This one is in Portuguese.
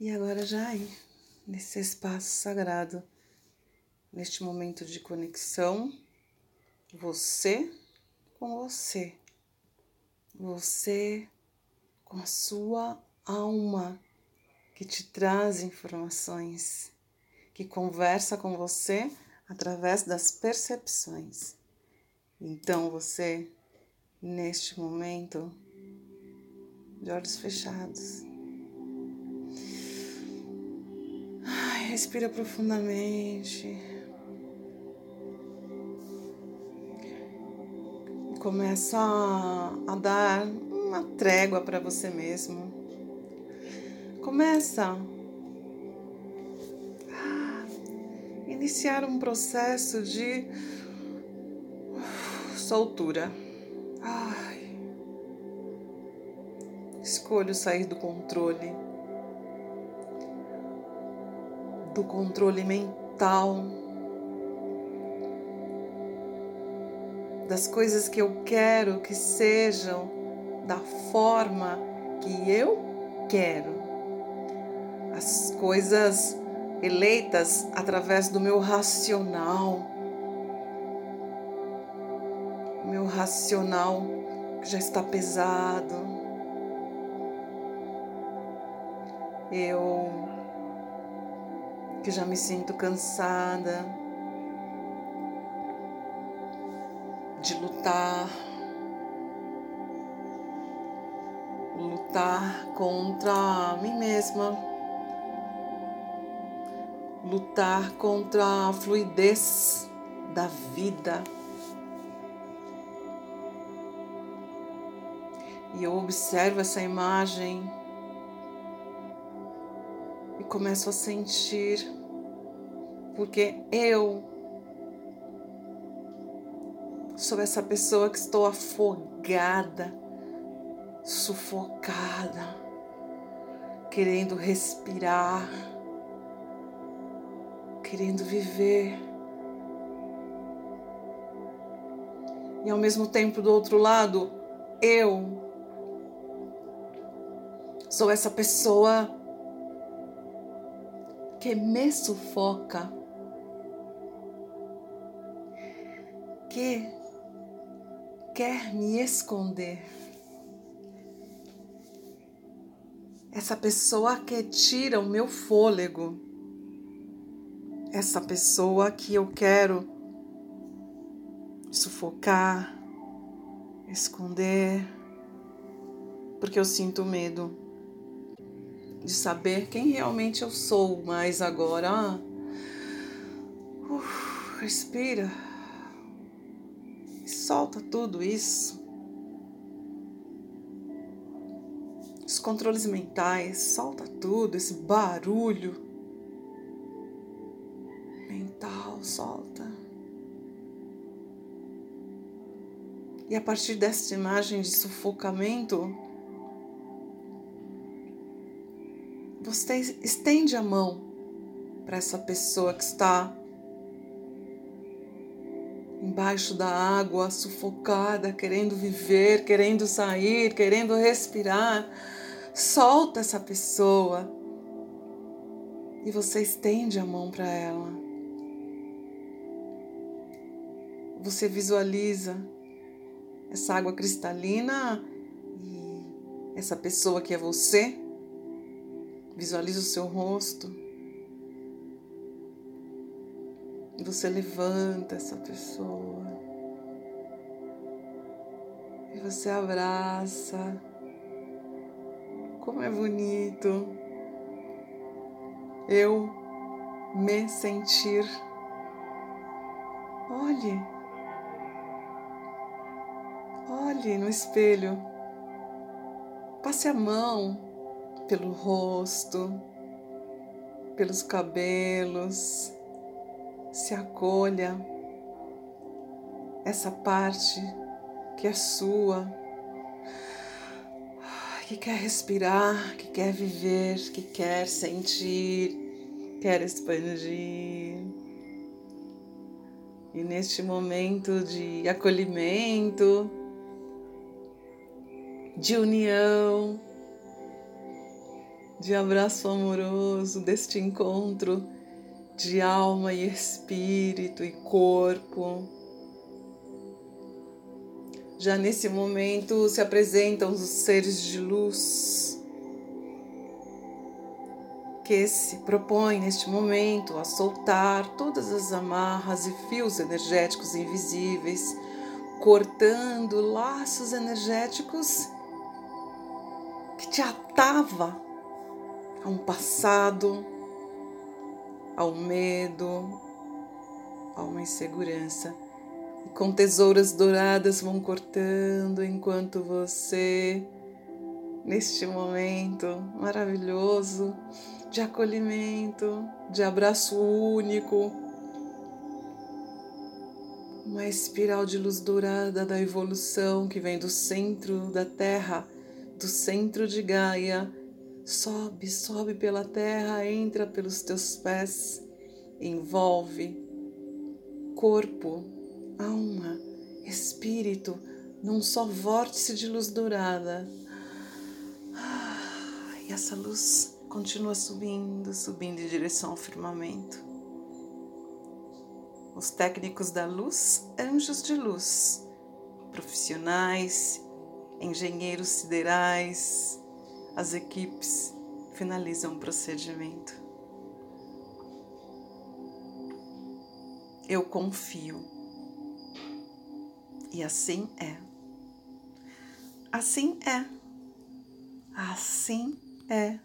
E agora já aí, nesse espaço sagrado, neste momento de conexão, você com você, você com a sua alma que te traz informações, que conversa com você através das percepções. Então você, neste momento, de olhos fechados, respira profundamente. Começa a, dar uma trégua para você mesmo. Começa a iniciar um processo de soltura. Ai. Escolho sair do controle, do controle mental, das coisas que eu quero que sejam da forma que eu quero. As coisas eleitas através do meu racional. Meu racional que já está pesado. Eu que já me sinto cansada de lutar. lutar contra mim mesma, lutar contra a fluidez da vida. E eu observo essa imagem e começo a sentir, porque eu sou essa pessoa que estou afogada sufocada, querendo respirar, querendo viver. E ao mesmo tempo, do outro lado, eu sou essa pessoa que me sufoca, que quer me esconder. essa pessoa que tira o meu fôlego, essa pessoa que eu quero sufocar, esconder, porque eu sinto medo de saber quem realmente eu sou, mas agora uh, respira, solta tudo isso. os controles mentais, solta tudo, esse barulho mental, solta. E a partir dessa imagem de sufocamento, você estende a mão para essa pessoa que está embaixo da água, sufocada, querendo viver, querendo sair, querendo respirar. Solta essa pessoa e você estende a mão para ela. Você visualiza essa água cristalina e essa pessoa que é você. Visualiza o seu rosto. Você levanta essa pessoa. E você abraça. Como é bonito eu me sentir. Olhe, olhe no espelho, passe a mão pelo rosto, pelos cabelos, se acolha essa parte que é sua que quer respirar, que quer viver, que quer sentir, quer expandir. E neste momento de acolhimento, de união, de abraço amoroso, deste encontro de alma e espírito e corpo. Já nesse momento se apresentam os seres de luz que se propõem neste momento a soltar todas as amarras e fios energéticos invisíveis, cortando laços energéticos que te atava a um passado, ao medo, a uma insegurança. E com tesouras douradas vão cortando enquanto você, neste momento maravilhoso de acolhimento, de abraço único, uma espiral de luz dourada da evolução que vem do centro da Terra, do centro de Gaia, sobe, sobe pela terra, entra pelos teus pés, envolve corpo, alma, espírito num só vórtice de luz dourada. Ah, e essa luz continua subindo, subindo em direção ao firmamento. Os técnicos da luz, anjos de luz, profissionais, engenheiros siderais, as equipes finalizam o procedimento. Eu confio. E assim é. Assim é. Assim é.